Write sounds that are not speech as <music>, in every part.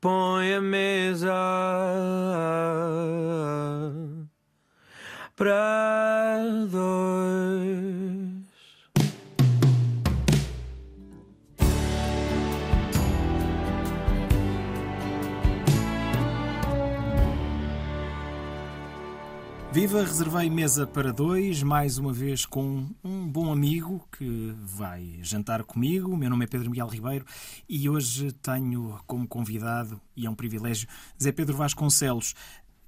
põe a mesa para Viva, reservei mesa para dois, mais uma vez com um bom amigo que vai jantar comigo. Meu nome é Pedro Miguel Ribeiro e hoje tenho como convidado, e é um privilégio, Zé Pedro Vasconcelos.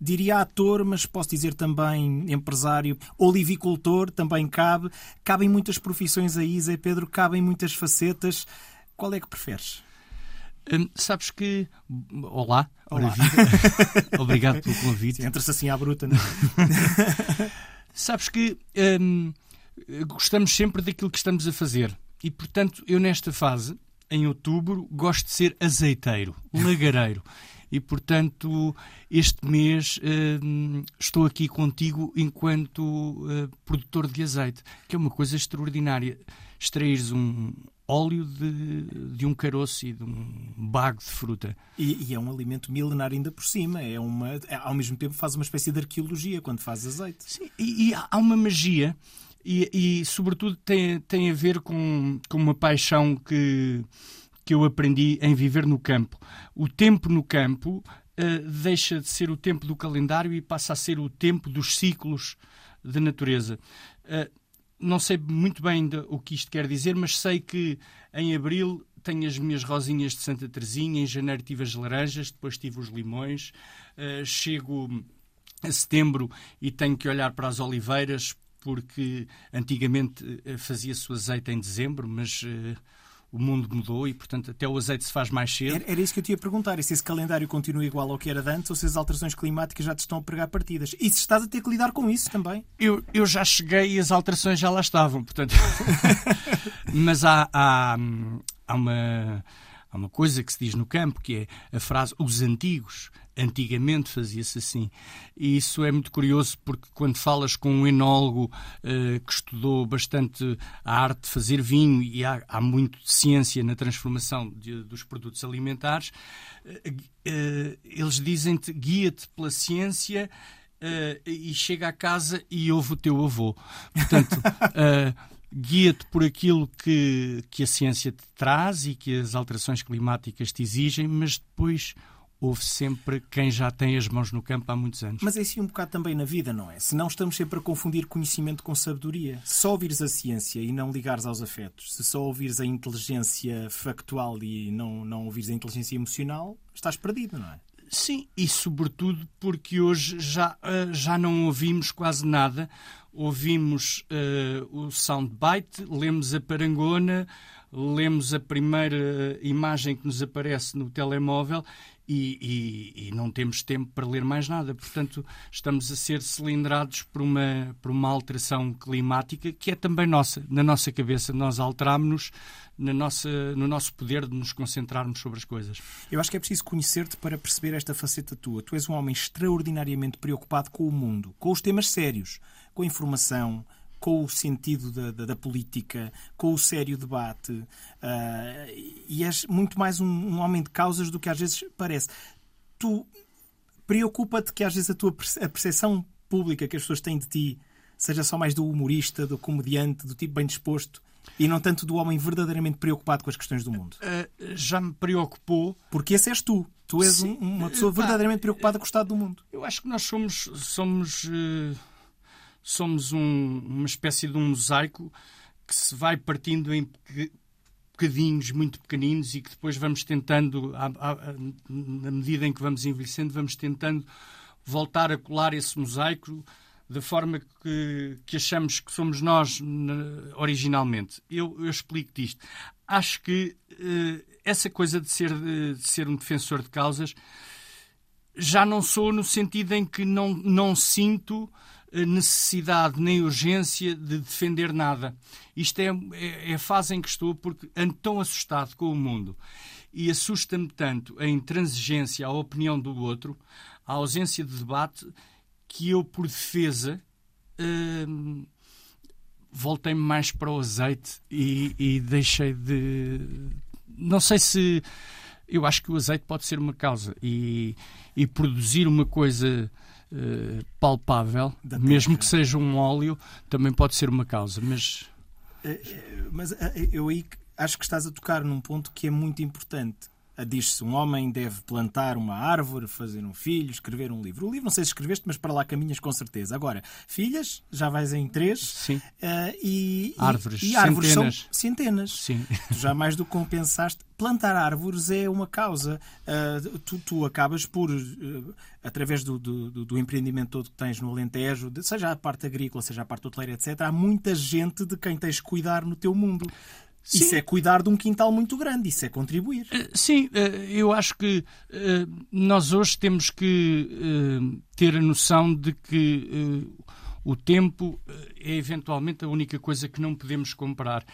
Diria ator, mas posso dizer também empresário, olivicultor, também cabe. Cabem muitas profissões aí, Zé Pedro, cabem muitas facetas. Qual é que preferes? Hum, sabes que. Olá. Olá. <laughs> Obrigado pelo convite. Entra-se assim à bruta, não é? <laughs> sabes que hum, gostamos sempre daquilo que estamos a fazer. E, portanto, eu nesta fase, em outubro, gosto de ser azeiteiro, lagareiro. E, portanto, este mês hum, estou aqui contigo enquanto uh, produtor de azeite, que é uma coisa extraordinária. Extraires um, óleo de, de um caroço e de um bago de fruta. E, e, é um alimento milenar ainda por cima. É uma, é, ao mesmo tempo faz uma espécie de arqueologia quando faz azeite. Sim, e, e há uma magia e, e, sobretudo tem, tem a ver com, com uma paixão que, que eu aprendi em viver no campo. O tempo no campo uh, deixa de ser o tempo do calendário e passa a ser o tempo dos ciclos da natureza. Uh, não sei muito bem o que isto quer dizer, mas sei que em abril tenho as minhas rosinhas de Santa Teresinha, em janeiro tive as laranjas, depois tive os limões, uh, chego a setembro e tenho que olhar para as oliveiras, porque antigamente uh, fazia-se o azeite em dezembro, mas uh, o mundo mudou e, portanto, até o azeite se faz mais cedo. Era, era isso que eu te ia perguntar: e se esse calendário continua igual ao que era de antes ou se as alterações climáticas já te estão a pregar partidas? E se estás a ter que lidar com isso também? Eu, eu já cheguei e as alterações já lá estavam, portanto. <laughs> Mas há, há, há uma. Há uma coisa que se diz no campo que é a frase os antigos Antigamente fazia-se assim. E isso é muito curioso porque quando falas com um enólogo uh, que estudou bastante a arte de fazer vinho e há, há muito de ciência na transformação de, dos produtos alimentares, uh, uh, eles dizem-te guia-te pela ciência e chega à casa e ouve o teu avô. Portanto. <laughs> guia-te por aquilo que, que a ciência te traz e que as alterações climáticas te exigem, mas depois houve sempre quem já tem as mãos no campo há muitos anos. Mas é assim um bocado também na vida, não é? Se não estamos sempre a confundir conhecimento com sabedoria. Se só ouvires a ciência e não ligares aos afetos, se só ouvires a inteligência factual e não, não ouvires a inteligência emocional, estás perdido, não é? Sim, e sobretudo porque hoje já, uh, já não ouvimos quase nada. Ouvimos uh, o soundbite, lemos a parangona, lemos a primeira imagem que nos aparece no telemóvel e, e, e, não temos tempo para ler mais nada. Portanto, estamos a ser cilindrados por uma, por uma alteração climática que é também nossa, na nossa cabeça. Nós alterámos-nos no nosso poder de nos concentrarmos sobre as coisas. Eu acho que é preciso conhecer-te para perceber esta faceta tua. Tu és um homem extraordinariamente preocupado com o mundo, com os temas sérios, com a informação, com o sentido da, da, da política, com o sério debate, uh, e és muito mais um, um, homem de causas do que às vezes parece. Tu preocupa-te que às vezes a tua a percepção pública que as pessoas têm de ti seja só mais do humorista, do comediante, do tipo bem disposto e não tanto do homem verdadeiramente preocupado com as questões do mundo? Uh, já me preocupou. Porque esse és tu. Tu és um, uma pessoa verdadeiramente preocupada com o estado do mundo. Eu acho que nós somos. somos uh somos um, uma espécie de um mosaico que se vai partindo em bocadinhos muito pequeninos e que depois vamos tentando, na medida em que vamos envelhecendo, vamos tentando voltar a colar esse mosaico da forma que, que achamos que somos nós originalmente. Eu, eu explico-te isto. Acho que uh, essa coisa de ser, de ser um defensor de causas já não sou no sentido em que não, não sinto necessidade nem urgência de defender nada. Isto é, é, é, a fase em que estou porque ando tão assustado com o mundo e assusta-me tanto a intransigência, a opinião do outro, a ausência de debate, que eu, por defesa, hum, voltei-me mais para o azeite e, e deixei de. Não sei se eu acho que o azeite pode ser uma causa e, e produzir uma coisa uh, palpável, mesmo que seja um óleo, também pode ser uma causa. Mas, mas eu aí acho que estás a tocar num ponto que é muito importante diz-se um homem deve plantar uma árvore, fazer um filho, escrever um livro. O livro não sei se escreveste, mas para lá caminhas com certeza. Agora, filhas, já vais em três. Sim. Uh, e, árvores, e, e árvores centenas. são centenas. Sim. Tu já mais do que compensaste. Plantar árvores é uma causa. Uh, tu, tu, acabas por, uh, através do, do, do, empreendimento todo que tens no Alentejo, seja a parte agrícola, seja a parte hoteleira, etc., há muita gente de quem tens que cuidar no teu mundo. Sim. Isso é cuidar de um quintal muito grande, isso é contribuir. Eh, sim, eh, eu acho que eh, nós hoje temos que ter a noção de que o tempo é eventualmente a única coisa que não podemos comprar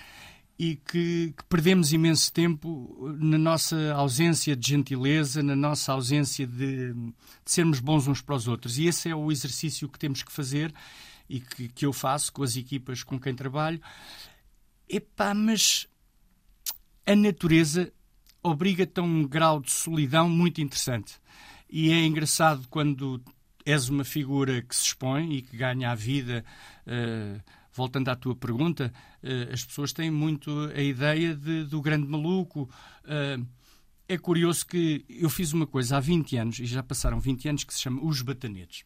e que, que, perdemos imenso tempo na nossa ausência de gentileza, na nossa ausência de, de, sermos bons uns para os outros. E esse é o exercício que temos que fazer e que, que eu faço com as equipas com quem trabalho. Epá, mas a natureza obriga-te a um grau de solidão muito interessante. E é engraçado quando és uma figura que se expõe e que ganha a vida. Uh, voltando à tua pergunta, uh, as pessoas têm muito a ideia de, do grande maluco. Uh, é curioso que eu fiz uma coisa há 20 anos, e já passaram 20 anos, que se chama Os Batanetes.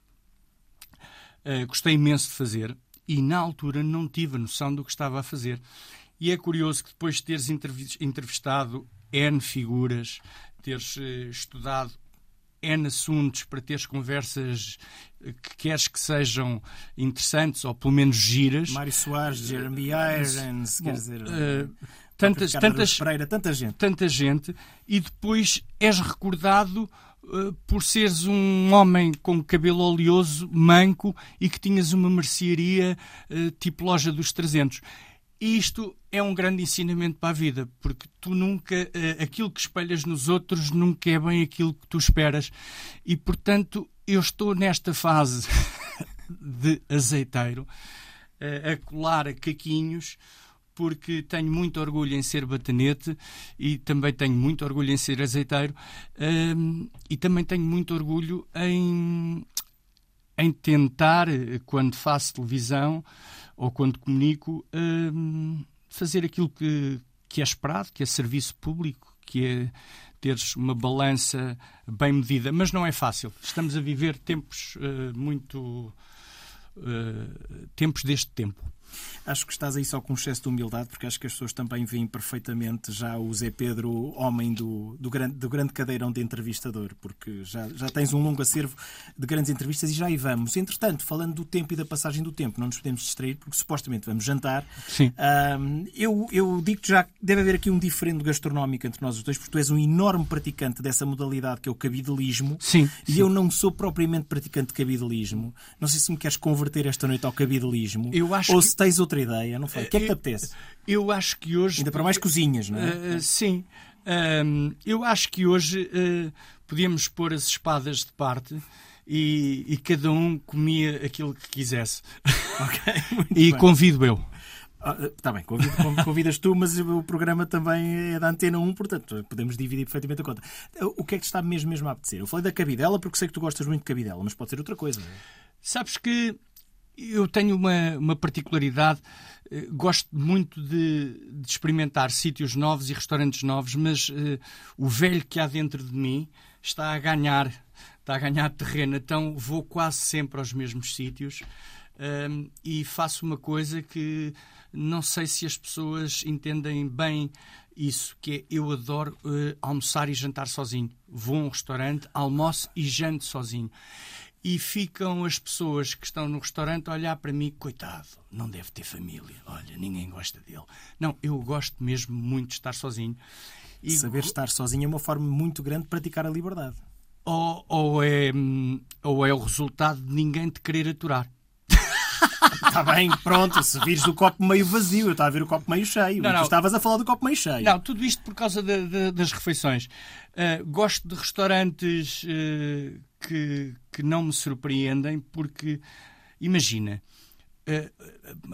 gostei imenso de fazer e na altura não tive a noção do que estava a fazer. E é curioso que depois de teres entrevistado N figuras, teres eh, estudado N assuntos para teres conversas eh, que queres que sejam interessantes ou pelo menos giras. Mário Soares, Jeremy Irons, quer dizer. Uh, tantas, tantas, Pereira, tanta gente. Tanta gente. E depois és recordado por seres um homem com cabelo oleoso, manco e que tinhas uma mercearia uh, tipo loja dos 300. Isto é um grande ensinamento para a vida, porque tu nunca, uh, aquilo que espelhas nos outros nunca é bem aquilo que tu esperas. E, portanto, eu estou nesta fase <laughs> de azeiteiro, a colar caquinhos, porque tenho muito orgulho em ser batanete e também tenho muito orgulho em ser azeiteiro uh, e também tenho muito orgulho em, em tentar, quando faço televisão, ou quando comunico, hum, fazer aquilo que, que é esperado, que é serviço público, que é teres uma balança bem medida. Mas não é fácil. Estamos a viver tempos uh, muito. Uh, tempos deste tempo. Acho que estás aí só com um excesso de humildade, porque acho que as pessoas também veem perfeitamente já o Zé Pedro, homem do, do, grande, do grande cadeirão de entrevistador, porque já, já tens um longo acervo de grandes entrevistas e já aí vamos. Entretanto, falando do tempo e da passagem do tempo, não nos podemos distrair, porque supostamente vamos jantar. Sim. Um, eu, eu digo que já deve haver aqui um diferendo gastronómico entre nós os dois, porque tu és um enorme praticante dessa modalidade que é o cabidelismo. Sim. E sim. eu não sou propriamente praticante de cabidelismo. Não sei se me queres converter esta noite ao cabidelismo. Eu acho ou que... se tens outra ideia, não foi? O que é que te apetece? Eu acho que hoje. Ainda para mais cozinhas, não é? Uh, sim. Um, eu acho que hoje uh, podíamos pôr as espadas de parte e, e, cada um comia aquilo que quisesse. Ok. <laughs> e bem. convido eu. Está ah, bem, convido, convidas tu, mas o programa também é da Antena 1, portanto podemos dividir perfeitamente a conta. O que é que te está mesmo, mesmo a apetecer? Eu falei da cabidela porque sei que tu gostas muito de cabidela, mas pode ser outra coisa. Sabes que eu tenho uma, uma particularidade, eh, gosto muito de, de, experimentar sítios novos e restaurantes novos, mas uh, o velho que há dentro de mim está a ganhar, está a ganhar terreno, então vou quase sempre aos mesmos sítios um, e faço uma coisa que não sei se as pessoas entendem bem isso, que é eu adoro uh, almoçar e jantar sozinho. Vou a um restaurante, almoço e janto sozinho e ficam as pessoas que estão no restaurante a olhar para mim, coitado, não deve ter família, olha, ninguém gosta dele. Não, eu gosto mesmo muito de estar sozinho. E Saber estar sozinho é uma forma muito grande de praticar a liberdade. Ou, ou, é, ou é o resultado de ninguém te querer aturar. Está <laughs> bem, pronto, se vires o copo meio vazio, eu estava a ver o copo meio cheio. Não, não. Tu estavas a falar do copo meio cheio. Não, tudo isto por causa de, de, das refeições. Uh, gosto de restaurantes uh, que, que não me surpreendem, porque, imagina,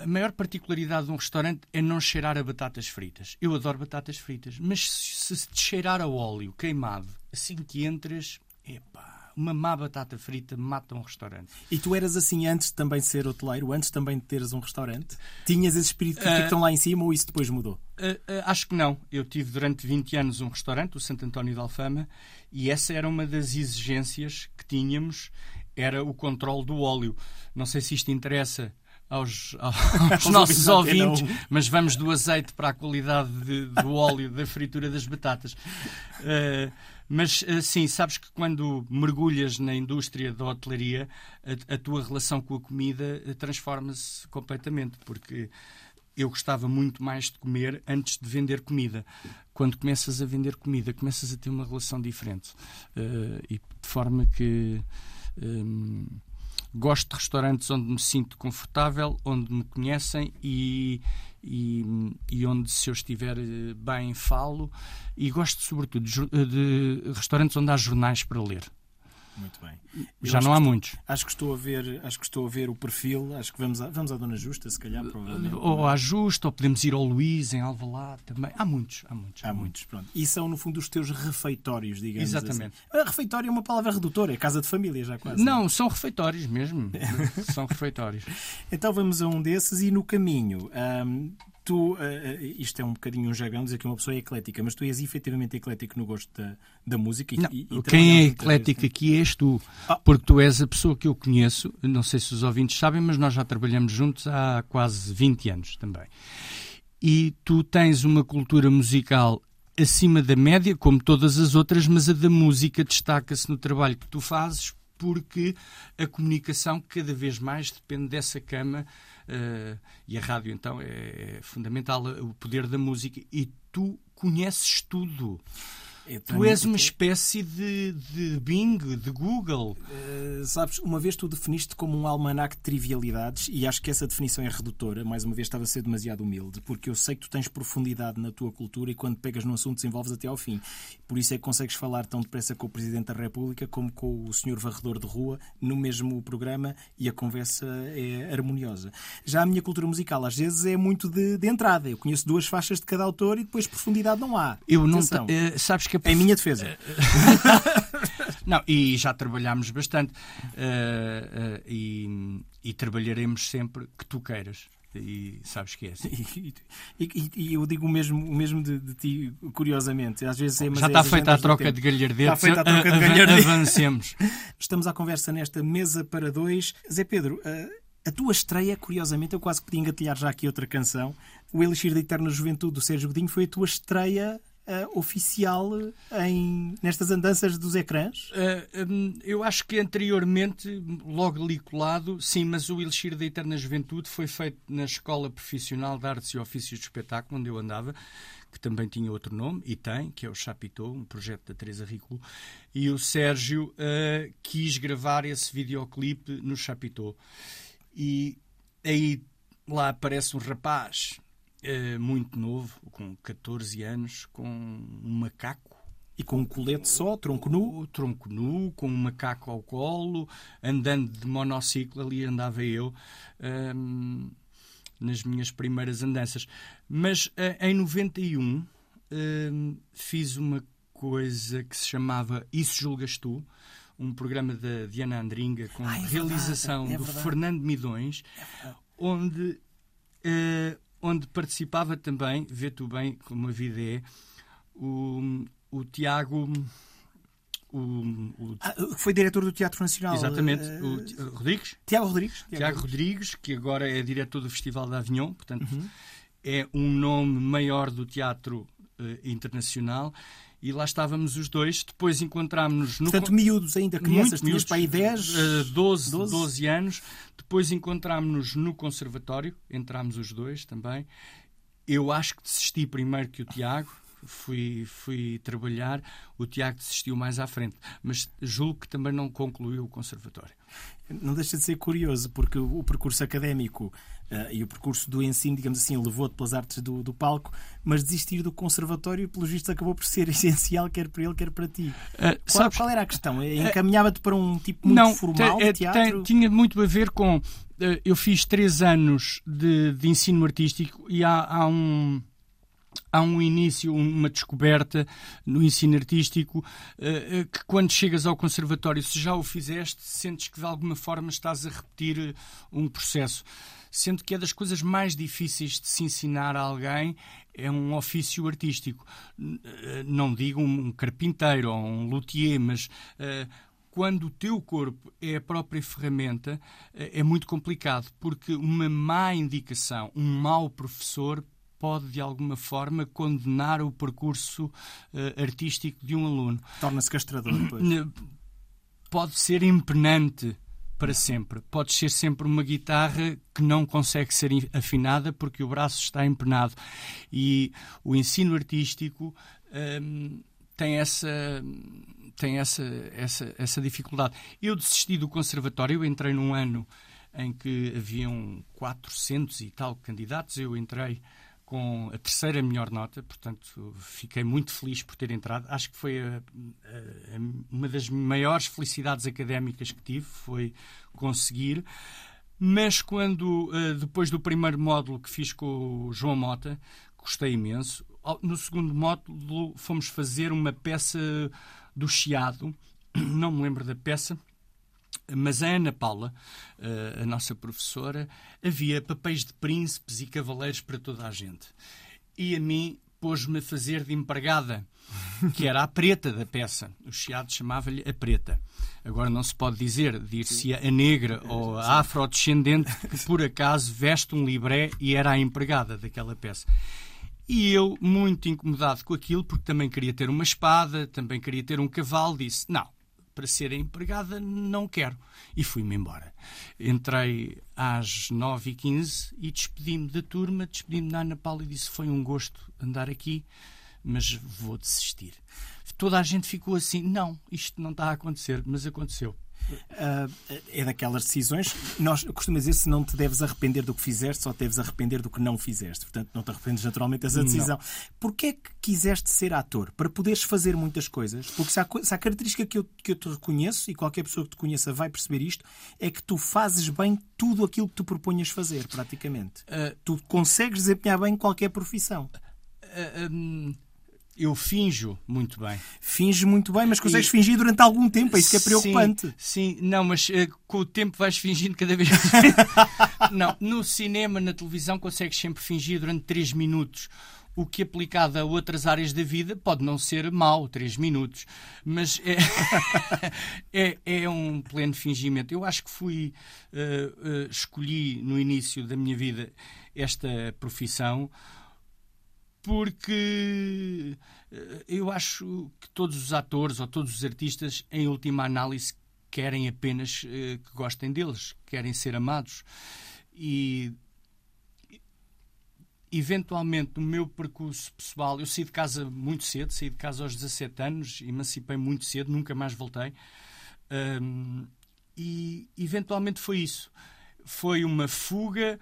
a maior particularidade de um restaurante é não cheirar a batatas fritas. Eu adoro batatas fritas, mas se, se te cheirar a óleo queimado assim que entras, epá, uma má batata frita mata um restaurante. E tu eras assim antes de também ser hoteleiro, antes também de teres um restaurante? Tinhas esse espírito que estão lá em cima ou isso depois mudou? Uh, uh, acho que não. Eu tive durante 20 anos um restaurante, o Santo António de Alfama, e essa era uma das exigências que tínhamos, era o controle do óleo. Não sei se isto interessa aos, <laughs> aos nossos ouvintes, mas vamos do azeite para a qualidade de, do óleo da fritura das batatas. Uh, mas uh, sim, sabes que quando mergulhas na indústria da hotelaria, a, a tua relação com a comida uh, transforma-se completamente, porque eu gostava muito mais de comer antes de vender comida. Quando começas a vender comida, começas a ter uma relação diferente. e de forma que. Um, Gosto de restaurantes onde me sinto confortável, onde me conhecem e, e, e, onde, se eu estiver eh, bem, falo. E gosto, sobretudo, de, de restaurantes onde há jornais para ler. Muito bem. Já não há estou, muitos. Acho que estou a ver, acho que estou a ver o perfil. Acho que vamos à, vamos à Dona Justa, se calhar, provavelmente. Ou à Justa, ou podemos ir ao Luís em Alvalade também. Há muitos, há muitos. Há, há muitos, pronto. E são no fundo os teus refeitórios, digamos Exatamente. assim. Refeitório é uma palavra redutora, é casa de família já quase. Não, são refeitórios mesmo. <laughs> são refeitórios. Então vamos a um desses e no caminho. Hum, tu, uh, isto é um bocadinho um jargão dizer que uma pessoa é eclética, mas tu és efetivamente eclético no gosto da, da música. E, não, e, e quem é eclético aqui és tu, ah. porque tu és a pessoa que eu conheço, não sei se os ouvintes sabem, mas nós já trabalhamos juntos há quase 20 anos também. E tu tens uma cultura musical acima da média, como todas as outras, mas a da música destaca-se no trabalho que tu fazes porque a comunicação cada vez mais depende dessa cama uh, e a rádio então é, é fundamental o poder da música e tu conheces tudo. É tu és uma espécie de, de Bing, de Google. Uh, sabes, uma vez tu definiste como um almanac de trivialidades e acho que essa definição é redutora. Mais uma vez estava a ser demasiado humilde, porque eu sei que tu tens profundidade na tua cultura e quando pegas no assunto desenvolves até ao fim. Por isso é que consegues falar tão depressa com o Presidente da República como com o Senhor Varredor de Rua no mesmo programa e a conversa é harmoniosa. Já a minha cultura musical às vezes é muito de, de entrada. Eu conheço duas faixas de cada autor e depois profundidade não há. Eu não. Uh, sabes que em minha defesa. <laughs> Não, e já trabalhámos bastante. Uh, uh, e, e, trabalharemos sempre que tu queiras. E sabes que é assim. E, e, e eu digo o mesmo, o mesmo de, de ti, curiosamente. Às vezes é, já está feita a troca de galhardetes. Está feita a troca de galhardetes. Avancemos. <laughs> Estamos à conversa nesta mesa para dois. Zé Pedro, uh, a tua estreia, curiosamente, eu quase podia engatilhar já aqui outra canção. O Elixir da Eterna Juventude do Sérgio Godinho foi a tua estreia uh, oficial em, nestas andanças dos ecrãs? Uh, um, eu acho que anteriormente, logo ali colado, sim, mas o Elixir da Eterna Juventude foi feito na Escola Profissional de Artes e Ofícios de Espetáculo, onde eu andava, que também tinha outro nome, e tem, que é o Chapitou, um projeto da Teresa Rico, e o Sérgio uh, quis gravar esse videoclipe no Chapitou. E aí lá aparece um rapaz muito novo, com 14 anos, com um macaco. E com um colete só, tronco nu? Tronco nu, com um macaco ao colo, andando de monociclo, ali andava eu. Um, nas minhas primeiras andanças. Mas uh, em 91 uh, fiz uma coisa que se chamava Isso Julgas Tu, um programa da Diana Andringa com Ai, é realização verdade, é do Fernando Midões, é onde uh, onde participava também, vê tu bem como a vida é, o, o Tiago. O, o... Ah, foi diretor do Teatro Nacional. Exatamente. Uh... O Rodrigues? Tiago Rodrigues. Tiago, Tiago Rodrigues, que agora é diretor do Festival de Avignon, portanto, uhum. é um nome maior do teatro uh, internacional e lá estávamos os dois. Depois encontrámos-nos no. Portanto, miúdos ainda, crianças, tinhas para aí 10, uh, 12, 12. 12 anos. Depois encontrámos-nos no conservatório, entrámos os dois também. Eu acho que desisti primeiro que o Tiago, fui, fui trabalhar, o Tiago desistiu mais à frente, mas julgo que também não concluiu o conservatório. Não deixa de ser curioso, porque o percurso académico Uh, e o percurso do ensino, digamos assim, levou-te pelas artes do, do, palco, mas desistir do conservatório, pelos vistos, acabou por ser <laughs> essencial, quer para ele, quer para ti. Uh, qual, sabes, qual, era a questão? Uh, Encaminhava-te para um tipo muito não, formal de teatro? Tinha muito a ver com eh, eu fiz três anos de, de ensino artístico e há, há um há um início, uma descoberta no ensino artístico eh, que quando chegas ao conservatório, se já o fizeste, sentes que de alguma forma estás a repetir um processo. Sendo que é das coisas mais difíceis de se ensinar a alguém é um ofício artístico. Não digo um carpinteiro ou um luthier, mas quando o teu corpo é a própria ferramenta, é muito complicado, porque uma má indicação, um mau professor pode, de alguma forma, condenar o percurso uh, artístico de um aluno. Torna-se castrador, depois. Pode ser impenante para sempre. Pode ser sempre uma guitarra que não consegue ser afinada porque o braço está empenado. E o ensino artístico um, tem essa tem essa, essa, essa dificuldade. Eu desisti do conservatório, eu entrei num ano em que haviam 400 e tal candidatos, eu entrei com a terceira melhor nota, portanto fiquei muito feliz por ter entrado. Acho que foi a, a, uma das maiores felicidades académicas que tive, foi conseguir. Mas quando, eh, depois do primeiro módulo que fiz com o João Mota, gostei imenso. No segundo módulo fomos fazer uma peça do Chiado, não me lembro da peça, mas a Ana Paula, eh, a nossa professora, havia papéis de príncipes e cavaleiros para toda a gente. E a mim pôs-me a fazer de empregada, que era a preta da peça. O Chiado chamava-lhe a preta. Agora não se pode dizer, dir-se a negra ou a afrodescendente que por acaso veste um libré e era a empregada daquela peça. E eu, muito incomodado com aquilo, porque também queria ter uma espada, também queria ter um cavalo, disse: Não, para ser empregada, não quero. E fui-me embora. Entrei às 9h15 e despedi-me da turma, despedi-me da Ana Paula e disse: Foi um gosto andar aqui, mas vou desistir. Toda a gente ficou assim: Não, isto não está a acontecer, mas aconteceu. Uh, é daquelas decisões. Nós costumamos dizer se não te deves arrepender do que fizeste, só te deves arrepender do que não fizeste. Portanto, não te arrependes naturalmente dessa decisão. Porquê é que quiseste ser ator? Para poderes fazer muitas coisas? Porque se há, se há característica que eu, que eu te reconheço, e qualquer pessoa que te conheça vai perceber isto, é que tu fazes bem tudo aquilo que tu proponhas fazer, praticamente. Uh, tu consegues desempenhar bem qualquer profissão. Uh, um eu finjo muito bem. Finge muito bem, mas consegues e... fingir durante algum tempo, é isso que é preocupante. Sim, sim. não, mas uh, com o tempo vais fingindo cada vez mais. <laughs> não, no cinema, na televisão, consegues sempre fingir durante 3 minutos. O que aplicado a outras áreas da vida pode não ser mau, 3 minutos, mas é, <laughs> é, é, um pleno fingimento. Eu acho que fui, uh, uh, escolhi no início da minha vida esta profissão porque eh, eu acho que todos os atores ou todos os artistas, em última análise, querem apenas eh, que gostem deles, querem ser amados. E eventualmente no meu percurso pessoal, eu saí de casa muito cedo, saí de casa aos 17 anos, emancipei muito cedo, nunca mais voltei. Um, e eventualmente foi isso. Foi uma fuga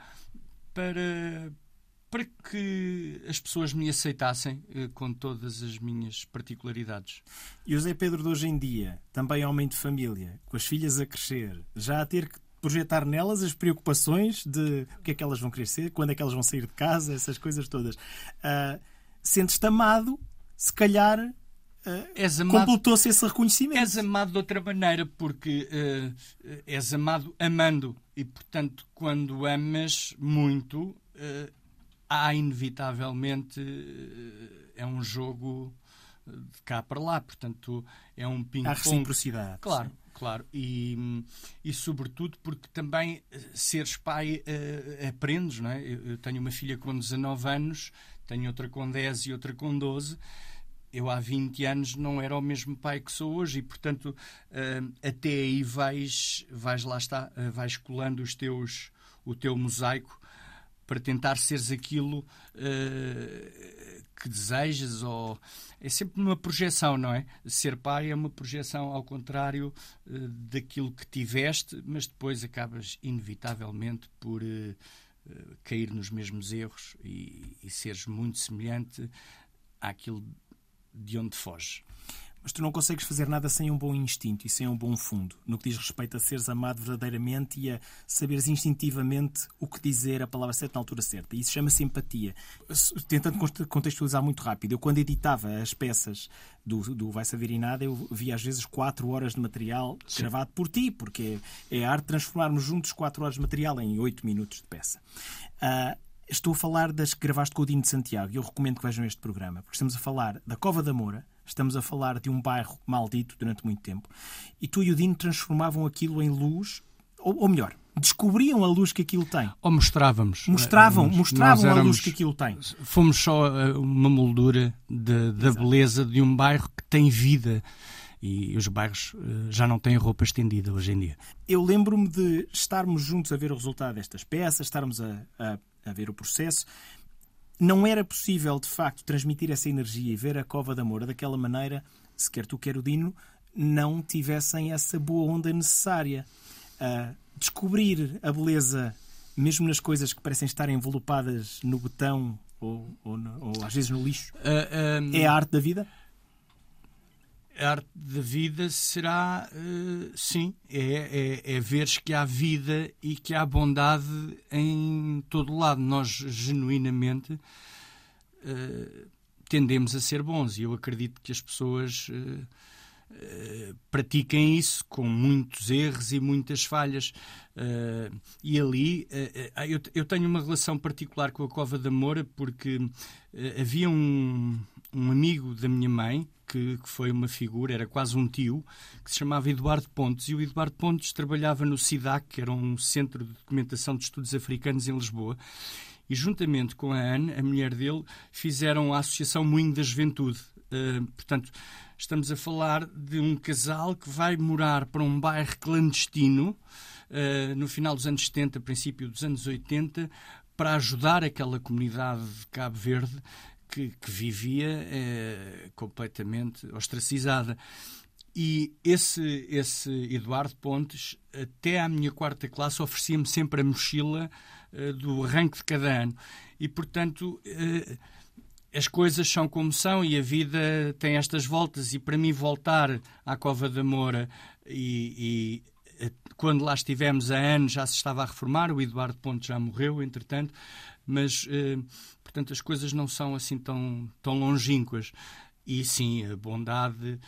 para, para que as pessoas me aceitassem eh, com todas as minhas particularidades. E o Zé Pedro de hoje em dia, também homem de família, com as filhas a crescer, já a ter que projetar nelas as preocupações de o que é que elas vão querer ser, quando é que elas vão sair de casa, essas coisas todas. Uh, Sentes-te amado, se calhar uh, completou-se esse reconhecimento. És amado de outra maneira, porque uh, és amado amando. E, portanto, quando amas muito, uh, há inevitavelmente eh, é um jogo de cá para lá, portanto é um ping-pong. Há reciprocidade. Claro, sim. claro. E, e sobretudo porque também eh, seres pai uh, aprendes, não é? Eu tenho uma filha com 19 anos, tenho outra com 10 e outra com 12 eu há 20 anos não era o mesmo pai que sou hoje e, portanto, uh, até aí vais, vais lá está, uh, vais colando os teus, o teu mosaico para tentar seres aquilo uh, que desejas ou é sempre uma projeção, não é? Ser pai é uma projeção ao contrário uh, daquilo que tiveste, mas depois acabas inevitavelmente por uh, cair nos mesmos erros e, e seres muito semelhante àquilo de onde foge. Mas tu não consegues fazer nada sem um bom instinto e sem um bom fundo, no que diz respeito a seres amado verdadeiramente e a saberes instintivamente o que dizer, a palavra certa na altura certa. Isso chama-se empatia. Tentando contextualizar muito rápido, eu quando editava as peças do, do Vai Saber e Nada, eu via às vezes quatro horas de material Sim. gravado por ti, porque é a arte de transformarmos juntos quatro horas de material em oito minutos de peça. Uh, estou a falar das que gravaste com o Dino de Santiago e eu recomendo que vejam este programa, porque estamos a falar da Cova da Moura, Estamos a falar de um bairro maldito durante muito tempo. E tu e o Dino transformavam aquilo em luz, ou, ou melhor, descobriam a luz que aquilo tem. Ou mostrávamos. Mostravam, mostravam éramos, a luz que aquilo tem. Fomos só eh, uma moldura de, da beleza de um bairro que tem vida. E os bairros eh, já não têm roupa estendida hoje em dia. Eu lembro-me de estarmos juntos a ver o resultado destas peças, estarmos a, a, a ver o processo não era possível, de facto, transmitir essa energia e ver a Cova da Moura daquela maneira se quer tu, quer o Dino, não tivessem essa boa onda necessária. Uh, descobrir a beleza, mesmo nas coisas que parecem estar envelopadas no betão ou, ou, ou às vezes no lixo, uh, ah, um... é a arte da vida? A arte da vida será, uh, sim, é, é, é ver que há vida e que há bondade em todo lado. Nós, genuinamente, uh, tendemos a ser bons e eu acredito que as pessoas uh, pratiquem isso com muitos erros e muitas falhas. e ali, eu, eu tenho uma relação particular com a Cova da Moura porque havia um, um amigo da minha mãe que, que, foi uma figura, era quase um tio, que se chamava Eduardo Pontes. E o Eduardo Pontes trabalhava no SIDAC, que era um centro de documentação de estudos africanos em Lisboa. E juntamente com a Anne, a mulher dele, fizeram a Associação Moinho da Juventude. Uh, portanto, estamos a falar de um casal que vai morar para um bairro clandestino uh, no final dos anos 70, princípio dos anos 80, para ajudar aquela comunidade de Cabo Verde que, que vivia é, completamente ostracizada. E esse, esse Eduardo Pontes, até à minha quarta classe, oferecia-me sempre a mochila uh, do arranque de cada ano. E, portanto, uh, as coisas são como são e a vida tem estas voltas. E para mim, voltar à Cova da Moura e, e quando lá estivemos há anos já se estava a reformar, o Eduardo Pontes já morreu, entretanto, mas Portanto, as coisas não são assim tão, tão longínquas. E sim, a bondade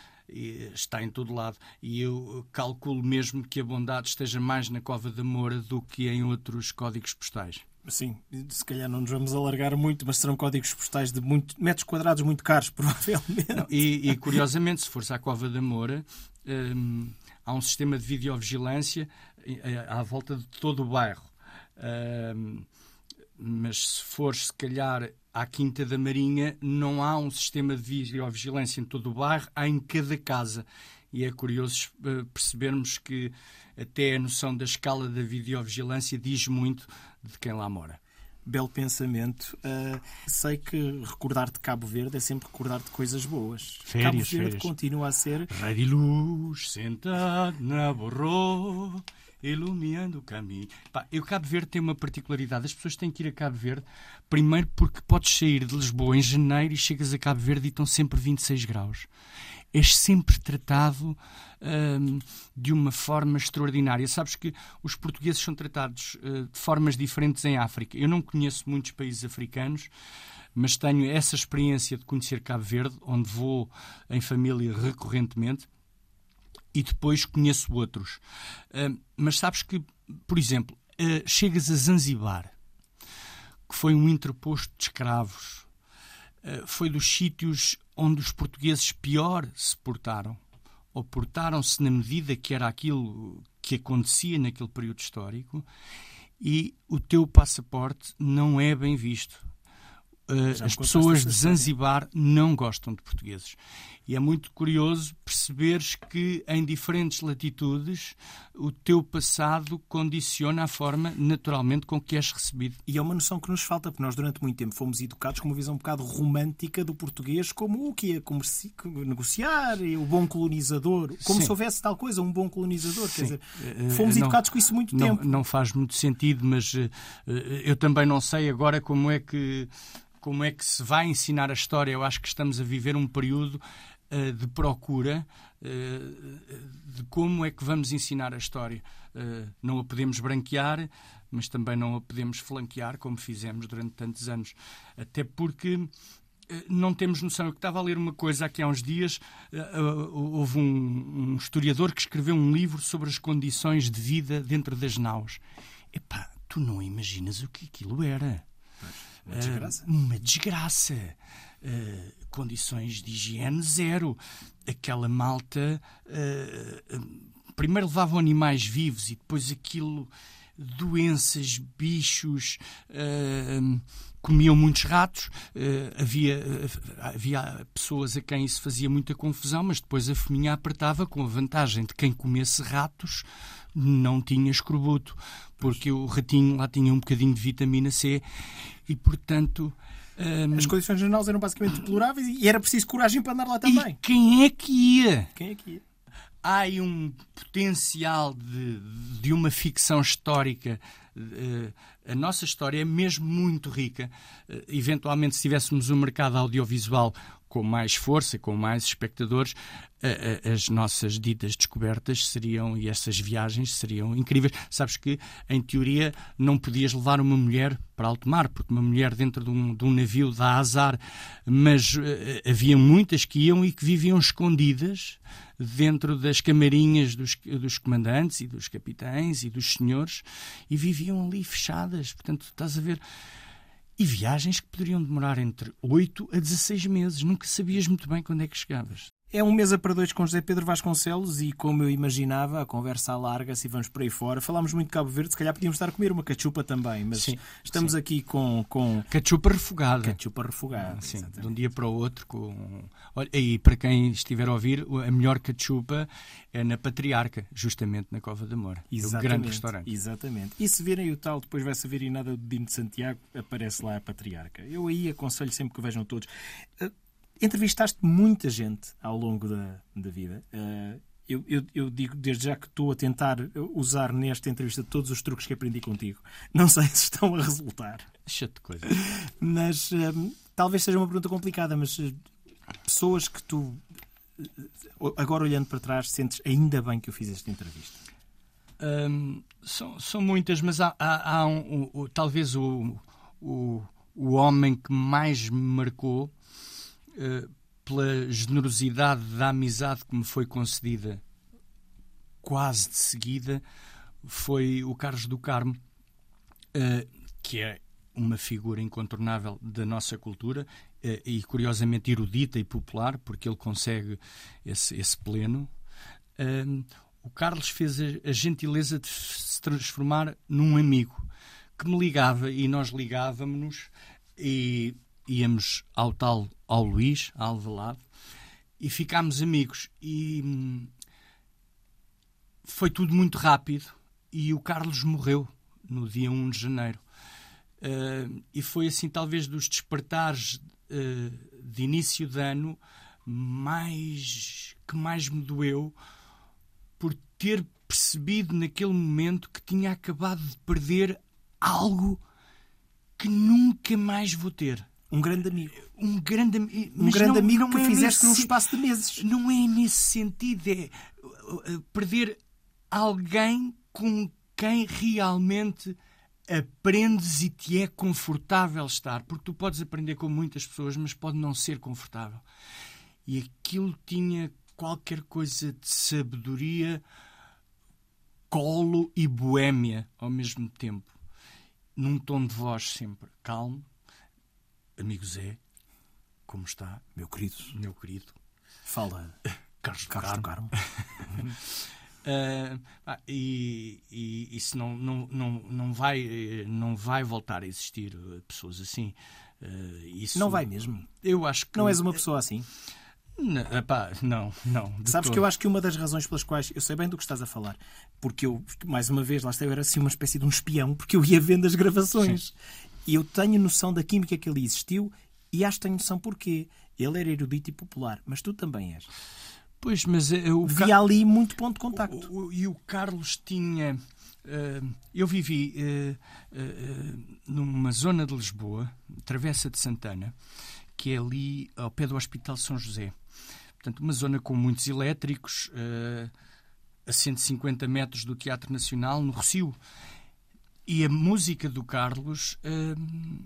está em todo lado. E eu calculo mesmo que a bondade esteja mais na Cova da Moura do que em outros códigos postais. Sim, se calhar não nos vamos alargar muito, mas serão códigos postais de muito, metros quadrados muito caros, <laughs> provavelmente. Não, e, e, curiosamente, se fores à Cova da Moura, hum, há um sistema de videovigilância eh, à volta de todo o bairro. Hum, mas se for, se calhar, à Quinta da Marinha, não há um sistema de videovigilância em todo o bairro, há em cada casa. E é curioso eh, percebermos que até a noção da escala da videovigilância diz muito de quem lá mora. Belo pensamento. Uh, sei que recordar de Cabo Verde é sempre recordar de coisas boas. Férias, Cabo Verde férias. continua a ser. Raio luz, sentado na borró iluminando o caminho. Pá, eu Cabo Verde tem uma particularidade. As pessoas têm que ir a Cabo Verde, primeiro porque podes sair de Lisboa em janeiro e chegas a Cabo Verde e estão sempre 26 graus. És sempre tratado hum, de uma forma extraordinária. Sabes que os portugueses são tratados uh, de formas diferentes em África. Eu não conheço muitos países africanos, mas tenho essa experiência de conhecer Cabo Verde, onde vou em família recorrentemente e depois conheço outros. Uh, mas sabes que, por exemplo, uh, chegas a Zanzibar, que foi um interposto de escravos, uh, foi dos sítios onde os portugueses pior se portaram, ou portaram-se na medida que era aquilo que acontecia naquele período histórico, e o teu passaporte não é bem visto. As pessoas de Zanzibar não gostam de portugueses. E é muito curioso perceberes que em diferentes latitudes o teu passado condiciona a forma, naturalmente, com que és recebido. E é uma noção que nos falta, porque nós durante muito tempo fomos educados com uma visão um bocado romântica do português como o que ia negociar, e o bom colonizador, como Sim. se houvesse tal coisa, um bom colonizador. Sim. Quer dizer, eh, fomos não, educados com isso muito não, tempo. Não faz muito sentido, mas uh, eu também não sei agora como é que como é que se vai ensinar a história. Eu acho que estamos a viver um período de procura uh, de como é que vamos ensinar a história. Uh, não a podemos branquear, mas também não a podemos flanquear, como fizemos durante tantos anos. Até porque não temos noção. Eu estava a ler uma coisa aqui há uns dias. houve um, um, historiador que escreveu um livro sobre as condições de vida dentro das naus. Epá, tu não imaginas o que aquilo era. Uma desgraça. Uma desgraça. Uh, condições de higiene zero. Aquela malta. Uh, primeiro levavam animais vivos e depois aquilo. Doenças, bichos, comiam muitos ratos. havia, havia pessoas a quem isso fazia muita confusão, mas depois a fominha apertava com a vantagem de quem comesse ratos não tinha escorbuto, porque o ratinho lá tinha um bocadinho de vitamina C e, portanto. Um... As condições jornais eram basicamente deploráveis e era preciso coragem para andar lá também. Quem é que ia? Quem é que ia? Há aí um potencial de, de uma ficção histórica. Uh, a nossa história é mesmo muito rica. Uh, eventualmente, se tivéssemos um mercado audiovisual com mais força, com mais espectadores, as nossas ditas descobertas seriam e essas viagens seriam incríveis. Sabes que, em teoria, não podias levar uma mulher para alto mar, porque uma mulher dentro de um, de um navio dá azar, mas uh, havia muitas que iam e que viviam escondidas dentro das camarinhas dos, dos comandantes e dos capitães e dos senhores e viviam ali fechadas. Portanto, estás a ver e viagens que poderiam demorar entre 8 a 16 meses. Nunca sabias muito bem quando é que chegavas. É um mesa para dois com José Pedro Vasconcelos e, como eu imaginava, a conversa alarga-se e vamos por aí fora. Falámos muito de Cabo Verde, se calhar podíamos estar a comer uma cachupa também, mas sim, estamos sim. aqui com, com. Cachupa refogada. Cachupa refogada. Sim, exatamente. de um dia para o outro. Com... Olha, e para quem estiver a ouvir, a melhor cachupa é na Patriarca, justamente na Cova da Moura. Exatamente, é um grande restaurante. Exatamente. E se virem o tal, depois vai-se ver e nada do Dino de Santiago, aparece lá a Patriarca. Eu aí aconselho sempre que vejam todos. Entrevistaste muita gente ao longo da, da vida. Uh, eu, eu, eu, digo desde já que estou a tentar usar nesta entrevista todos os truques que aprendi contigo. Não sei se estão a resultar. Deixa-te coisa. Mas uh, talvez seja uma pergunta complicada, mas uh, pessoas que tu, agora olhando para trás, sentes ainda bem que eu fiz esta entrevista? Um, são, são muitas, mas há, há, há um, talvez o, o, o homem que mais me marcou eh, pela generosidade da amizade que me foi concedida quase de seguida, foi o Carlos do Carmo, uh, que é uma figura incontornável da nossa cultura uh, e curiosamente erudita e popular, porque ele consegue esse, esse pleno. Uh, o Carlos fez a, a, gentileza de se transformar num amigo que me ligava e nós ligávamos-nos e íamos ao tal, ao Luís, a Alvalade, e ficámos amigos. E hum, foi tudo muito rápido e o Carlos morreu no dia 1 de janeiro. Uh, e foi assim, talvez, dos despertares uh, de início de ano mais que mais me doeu por ter percebido naquele momento que tinha acabado de perder algo que nunca mais vou ter. Um grande amigo. Um grande, um grande não, amigo não que é fizeste num espaço de meses. Não é nesse sentido. É uh, uh, perder alguém com quem realmente aprendes e te é confortável estar. Porque tu podes aprender com muitas pessoas, mas pode não ser confortável. E aquilo tinha qualquer coisa de sabedoria, colo e boémia ao mesmo tempo. Num tom de voz sempre calmo, amigo Zé, como está? Meu querido. Meu querido. Fala. Carlos, Carlos do Carmo. uh, <laughs> e, e isso não, não, não, não, vai, não vai voltar a existir pessoas assim. Uh, isso, não vai mesmo? Eu acho que. Não és uma pessoa assim? Não, epá, não, não. Sabes todo. que eu acho que uma das razões pelas quais eu sei bem do que estás a falar, porque eu, mais uma vez, lá está, eu era assim uma espécie de um espião, porque eu ia vendo as gravações. Sim. E eu tenho noção da química que ali existiu e acho que tenho noção porquê. Ele era erudito e popular, mas tu também és. Pois, mas eu eh, Via ali muito ponto de contacto. O, o, e o Carlos tinha. Uh, eu vivi uh, uh, numa zona de Lisboa, Travessa de Santana, que é ali ao pé do Hospital São José. Portanto, uma zona com muitos elétricos, a 150 metros do Teatro Nacional, no Rocio. E a música do Carlos, uh,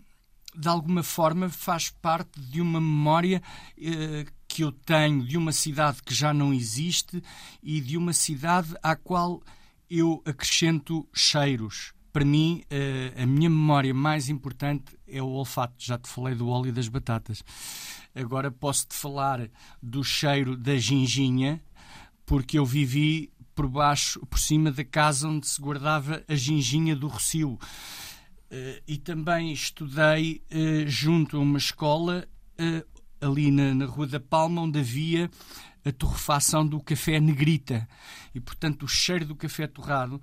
de alguma forma, faz parte de uma memória uh, que eu tenho de uma cidade que já não existe e de uma cidade à qual eu acrescento cheiros. Para mim, a minha memória mais importante é o olfato. Já te falei do óleo das batatas. Agora posso-te falar do cheiro da ginginha, porque eu vivi por baixo, por cima da casa onde se guardava a ginginha do Rocio. Uh, e também estudei uh, junto a uma escola uh, ali na, na Rua da Palma, onde havia a torrefação do café negrita. E, portanto, o cheiro do café torrado.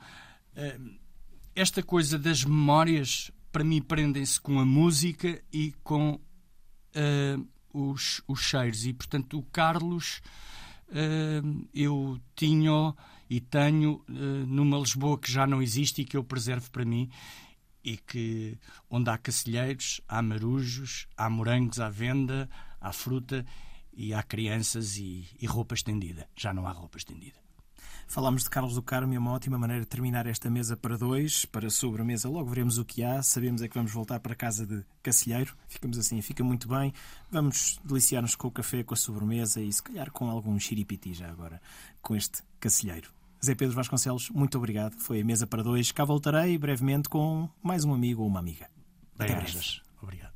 esta coisa das memórias, para mim, prendem-se com a música e com os, os cheiros. E, portanto, o Carlos eu tinha e tenho uh, numa Lisboa que já não existe e que eu preservo para mim e que onde há cacilheiros, há marujos, há morangos à venda, há fruta e há crianças e, e roupa estendida. Já não há roupa estendida. Falámos de Carlos do Carmo e é uma ótima maneira de terminar esta mesa para dois, para sobremesa. Logo veremos o que há. Sabemos é que vamos voltar para a casa de Cacilheiro. Ficamos assim, fica muito bem. Vamos deliciar-nos com o café, com a sobremesa e se calhar com algum xiripiti já agora, com este Cacilheiro. Zé Pedro Vasconcelos, muito obrigado. Foi a mesa para dois. Cá voltarei brevemente com mais um amigo ou uma amiga. Até breve. Obrigado.